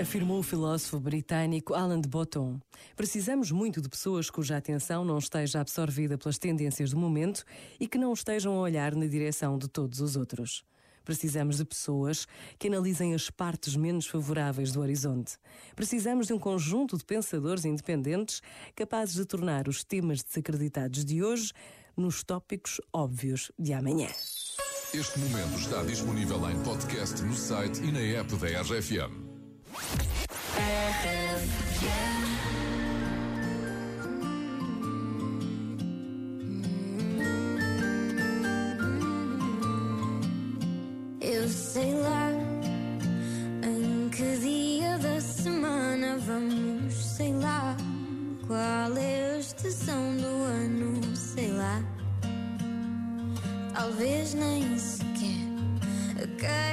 Afirmou o filósofo britânico Alan de Botton. Precisamos muito de pessoas cuja atenção não esteja absorvida pelas tendências do momento e que não estejam a olhar na direção de todos os outros. Precisamos de pessoas que analisem as partes menos favoráveis do horizonte. Precisamos de um conjunto de pensadores independentes capazes de tornar os temas desacreditados de hoje nos tópicos óbvios de amanhã. Este momento está disponível em podcast no site e na app da RFM. Eu sei lá em que dia da semana vamos, sei lá qual é a estação do ano, sei lá. Talvez nem sequer queira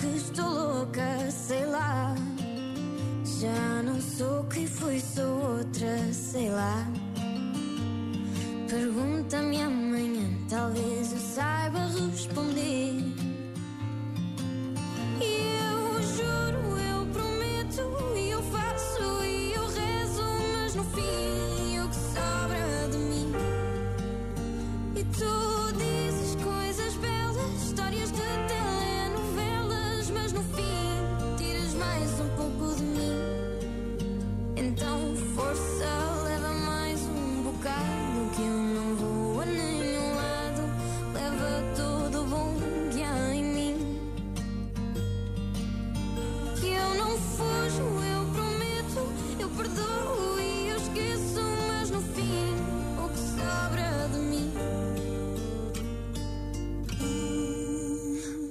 que estou louca, sei lá. Já não sou quem fui, sou outra, sei lá. Pergunta-me amanhã, talvez eu saiba responder.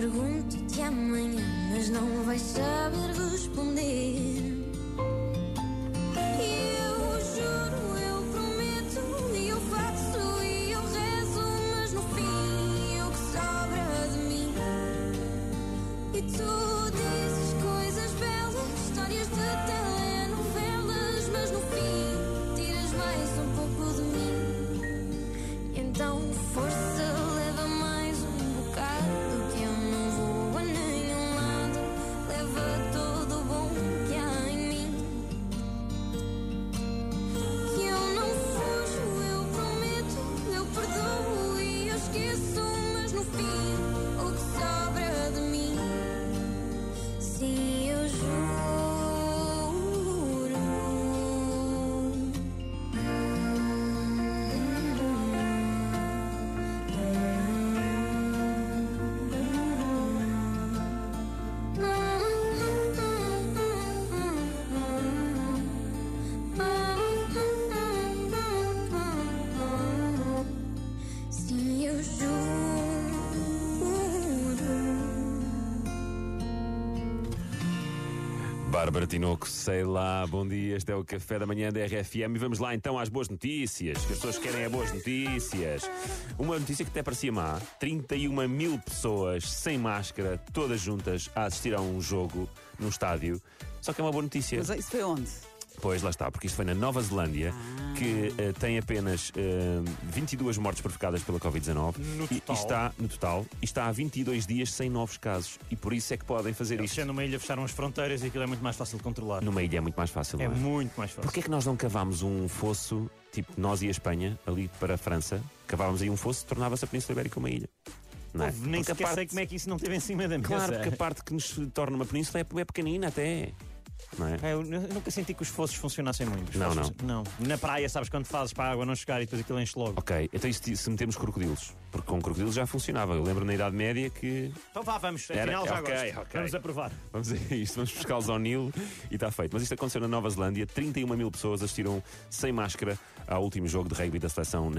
Pergunto-te amanhã, mas não vais saber responder. Eu juro, eu prometo, e eu faço, e eu rezo, mas no fim o que sobra de mim. E tu Bárbara Tinoco, sei lá, bom dia, este é o café da manhã da RFM e vamos lá então às boas notícias, que as pessoas querem é boas notícias. Uma notícia que até parecia má: 31 mil pessoas sem máscara, todas juntas, a assistir a um jogo num estádio. Só que é uma boa notícia. Mas isso foi onde? Pois lá está, porque isto foi na Nova Zelândia, que eh, tem apenas eh, 22 mortes provocadas pela Covid-19 No e, e está no total e está há 22 dias sem novos casos e por isso é que podem fazer Eles isto. já numa ilha fecharam as fronteiras e aquilo é muito mais fácil de controlar. Numa ilha é muito mais fácil. É não é? muito mais fácil. Porquê é que nós não cavámos um fosso, tipo nós e a Espanha, ali para a França? Cavávamos aí um fosso, tornava-se a Península Ibérica uma ilha. Não é? Ouve, nem sequer parte- sei como é que isso não teve em cima da mesa. Claro, porque a parte que nos torna uma península é, é pequenina até. Não é? É, eu nu- nunca senti que os fossos funcionassem muito. Os Não, fossos- não. Na praia, sabes quando fazes para a água não chegar e depois aquilo enche logo. Ok, então e se, se metemos crocodilos? Porque com crocodilos já funcionava. Eu lembro na Idade Média que. Então vá, vamos. Era- Afinal, já ok, gosto. ok. Vamos aprovar. Vamos a isto, vamos buscá-los ao Nilo e está feito. Mas isto aconteceu na Nova Zelândia. 31 mil pessoas assistiram sem máscara ao último jogo de rugby da seleção